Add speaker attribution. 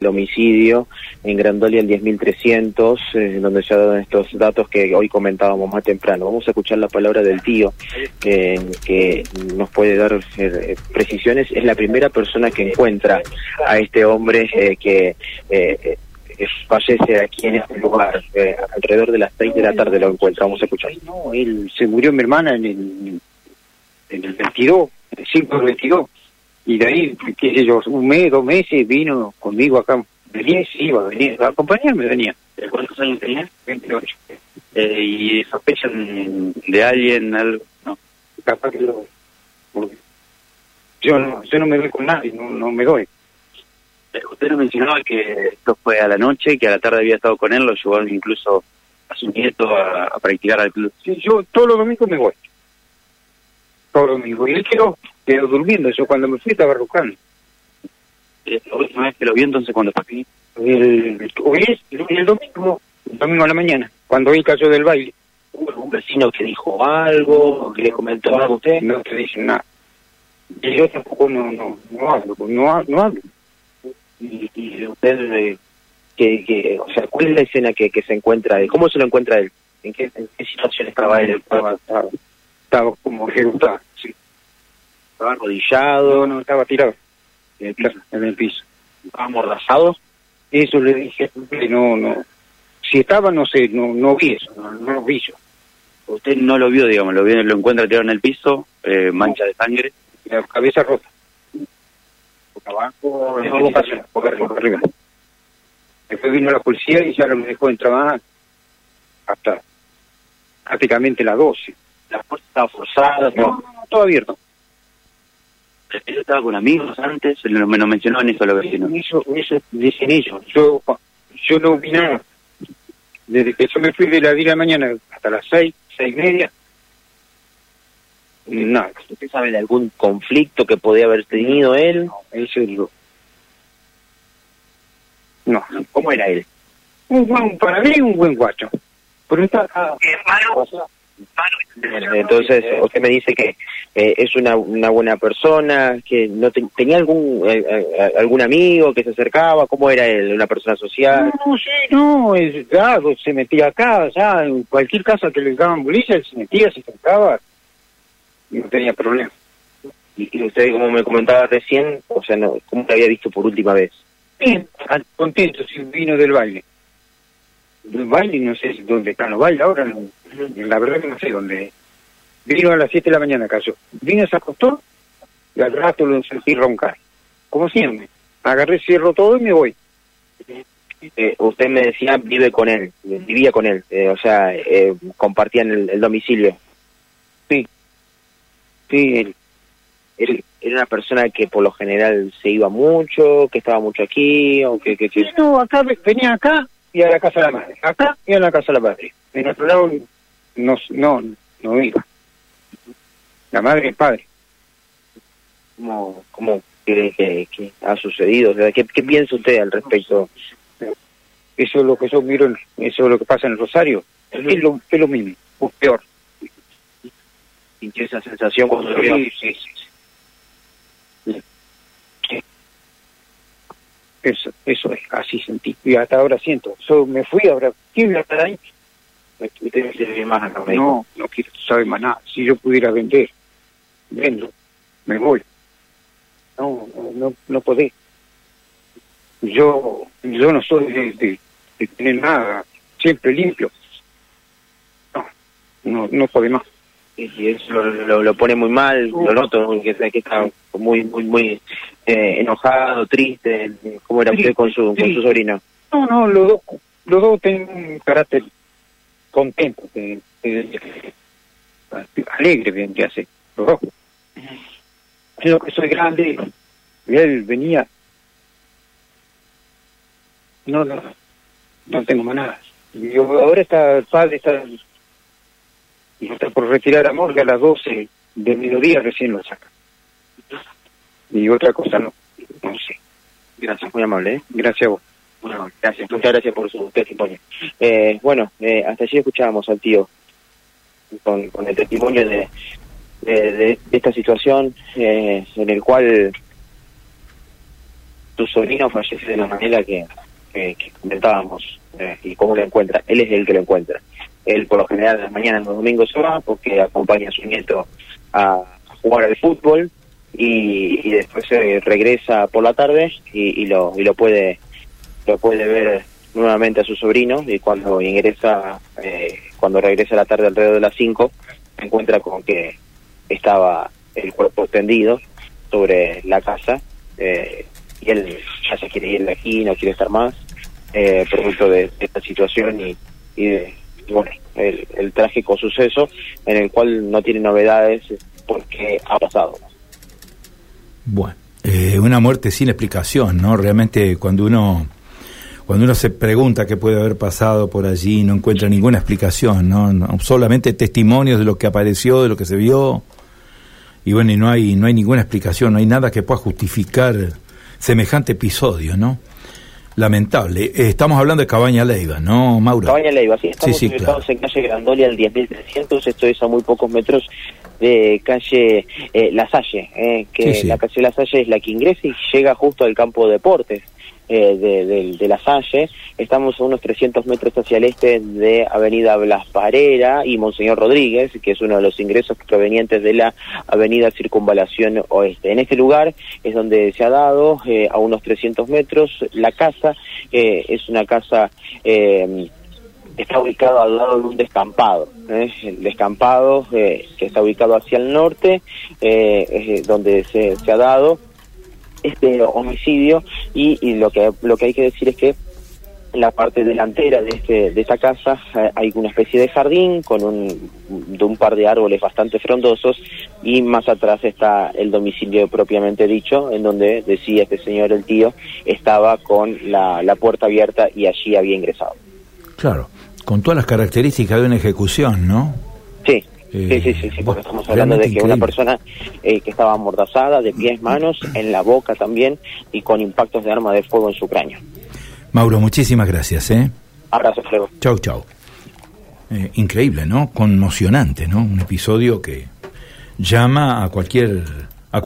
Speaker 1: el homicidio en Grandolia el 10.300, eh, donde se dan estos datos que hoy comentábamos más temprano. Vamos a escuchar la palabra del tío, que nos puede dar eh, precisiones. Es la primera persona que encuentra a este hombre eh, que eh, fallece aquí en este lugar. Alrededor de las 6 de la tarde lo encuentra. Vamos a escuchar.
Speaker 2: No, él se murió mi hermana en el, en el 22, el 5 del 22. Y de ahí, qué sé yo, un mes, dos meses vino conmigo acá. Venía y se iba, venía a acompañarme, venía.
Speaker 3: ¿Cuántos años tenía?
Speaker 2: 28.
Speaker 3: Eh, ¿Y sospechan de alguien algo? No.
Speaker 2: Capaz que lo... Yo no, yo no me doy con nadie, no, no me doy.
Speaker 3: Eh, Usted nos mencionaba que esto fue a la noche, que a la tarde había estado con él, lo llevó incluso a su nieto a, a practicar al club.
Speaker 2: Sí, yo todos los domingos me voy. Todos los domingos. Y él quedó, quedó durmiendo. Yo cuando me fui estaba ruscando.
Speaker 3: Eh, La última vez que lo vio entonces cuando fue aquí.
Speaker 2: El, hoy el, el domingo, el domingo a la mañana, cuando él cayó del baile.
Speaker 1: ¿Hubo algún vecino que dijo algo, que le comentó algo a usted?
Speaker 2: No te dicen nada. Y yo tampoco no, no, no hablo, pues, no, no hablo.
Speaker 1: Y, y usted, eh, que, que, o sea, ¿cuál es la escena que, que se encuentra él? ¿Cómo se lo encuentra él? ¿En qué, en qué situación estaba él?
Speaker 2: Estaba, estaba, estaba como ejecutado, sí.
Speaker 1: ¿Estaba arrodillado?
Speaker 2: No, no, estaba tirado en el, piso, en el piso.
Speaker 1: ¿Estaba amordazado?
Speaker 2: Eso le dije, que no, no. Si estaba, no sé, no, no vi eso, no, no lo vi yo.
Speaker 3: Usted no lo vio, digamos, lo, vio, lo encuentra tirado en el piso, eh, mancha de sangre.
Speaker 2: La cabeza rota.
Speaker 3: Boca abajo,
Speaker 2: No, boca arriba, boca. Después vino la policía y ya no me dejó entrar más hasta prácticamente las 12.
Speaker 1: ¿La puerta estaba forzada?
Speaker 2: No, no, no, todo abierto.
Speaker 3: Él estaba con amigos antes, lo- me lo mencionaban eso los vecinos.
Speaker 2: Eso, eso dicen ellos. Yo, yo no vi nada. Desde que yo me fui de la 10 de la mañana hasta las 6, seis y media, nada.
Speaker 1: ¿Usted sabe de algún conflicto que podía haber tenido él?
Speaker 2: No, eso es lo... No,
Speaker 1: ¿Cómo era él?
Speaker 2: un buen, para mí un buen guacho. Pero está acá.
Speaker 1: Entonces, usted me dice que eh, es una, una buena persona, que no te- tenía algún eh, eh, algún amigo que se acercaba, ¿cómo era él? ¿Una persona social?
Speaker 2: No, sí, no, es claro, se metía acá, allá, en cualquier casa que le daban bolilla, él se metía, se sentaba, y no tenía problema.
Speaker 1: Y, y usted, como me comentaba recién, o sea, no, ¿cómo lo había visto por última vez?
Speaker 2: Bien, contento, sí, vino del baile. Del baile, no sé si dónde están los bailes ahora, no- la verdad que no sé dónde. Vino a las 7 de la mañana, cayó. Vino, se acostó, y al rato lo sentí roncar. Como siempre. Agarré, cierro todo y me voy.
Speaker 1: Eh, usted me decía vive con él, vivía con él, eh, o sea, eh, compartían el, el domicilio.
Speaker 2: Sí, él,
Speaker 1: Él era una persona que por lo general se iba mucho, que estaba mucho aquí, o que... que, que-
Speaker 2: Sí, no, acá ve- venía acá y a la casa de la madre. Acá y a la casa de la madre. En otro lado no, no, no iba. La madre y el padre.
Speaker 1: ¿Cómo, cómo cree que, que ha sucedido? O sea, ¿qué, ¿Qué piensa usted al respecto?
Speaker 2: Eso es lo que yo miro, eso es lo que pasa en el Rosario. Es lo, es lo mismo, o peor.
Speaker 1: ¿Sintió esa sensación cuando lo?
Speaker 2: Sí, sí, sí. sí. Eso, eso es, así sentí. Y hasta ahora siento. Yo me fui, ahora, ¿quién voy
Speaker 1: más acá, me dijo.
Speaker 2: No, no quiero saber más nada. Si yo pudiera vender, vendo, me voy. No, no, no, no podés. Yo, yo no soy de, de- de tener nada, siempre limpio. No, no, no podés más.
Speaker 1: y eso lo, lo- lo pone muy mal, lo noto, que, que está muy muy muy eh, enojado, triste, ¿cómo era usted con su, con su sobrino?
Speaker 2: No, no, los dos, los dos tienen un carácter contento, de, de- alegre, bien, que hace, los dos. Yo que soy grande, y él venía, no, no, no tengo más nada. Y yo, ahora está el padre, está, está por retirar a Morga a las 12 del mediodía, recién lo saca. Y otra cosa no, no sé.
Speaker 1: Gracias, muy amable. ¿eh?
Speaker 2: Gracias a vos.
Speaker 1: Bueno, gracias, muchas gracias por su testimonio. Eh, bueno, eh, hasta allí escuchábamos al tío con, con el testimonio de, de, esta situación eh, en el cual su sobrino fallece de la manera que, que, comentábamos eh, y cómo lo encuentra. Él es el que lo encuentra. Él por lo general en las mañanas, los domingos se va porque acompaña a su nieto a, jugar al fútbol y, después se regresa por la tarde y, y, lo y lo puede lo puede ver nuevamente a su sobrino y cuando ingresa eh, cuando regresa a la tarde alrededor de las 5 se encuentra con que estaba el cuerpo extendido sobre la casa eh, y él ya se quiere ir de aquí, no quiere estar más, eh, producto de, esta situación y, y, bueno, el, trágico suceso en el cual no tiene novedades porque ha pasado.
Speaker 4: Bueno, eh, una muerte sin explicación, ¿no? Realmente cuando uno cuando uno se pregunta qué puede haber pasado por allí, no encuentra ninguna explicación, ¿no? no solamente testimonios de lo que apareció, de lo que se vio, y bueno, y no hay, no hay ninguna explicación, no hay nada que pueda justificar semejante episodio, ¿no? Lamentable. Eh, estamos hablando de Cabaña Leiva, ¿no, Mauro?
Speaker 1: Cabaña Leiva, sí. Estamos sí, en calle Grandolia, al 10.300. Esto es a muy pocos metros de calle eh, La Salle, eh, que la calle La Salle es la que ingresa y llega justo al campo de deportes. Eh, de, la Salle. Estamos a unos 300 metros hacia el este de Avenida Blas Parera y Monseñor Rodríguez, que es uno de los ingresos provenientes de la Avenida Circunvalación Oeste. En este lugar es donde se ha dado, eh, a unos 300 metros, la casa. Eh, es una casa está ubicado al lado de un descampado. El descampado que está ubicado hacia el norte, es donde se, se, ha dado este homicidio y, lo que lo que hay que decir es que en la parte delantera de este de esta casa eh, hay una especie de jardín con un de un par de árboles bastante frondosos y más atrás está el domicilio propiamente dicho en donde decía este señor el tío estaba con la, la puerta abierta y allí había ingresado.
Speaker 4: Claro con todas las características de una ejecución no
Speaker 1: sí sí, sí, sí, porque estamos hablando de que una persona eh, que estaba amordazada, de pies, manos, en la boca también y con impactos de arma de fuego en su cráneo.
Speaker 4: Mauro, muchísimas gracias. ¿eh?
Speaker 1: Abrazo, Flego.
Speaker 4: Chau, chau. Eh, increíble, ¿no? Conmocionante, ¿no? Un episodio que llama a cualquier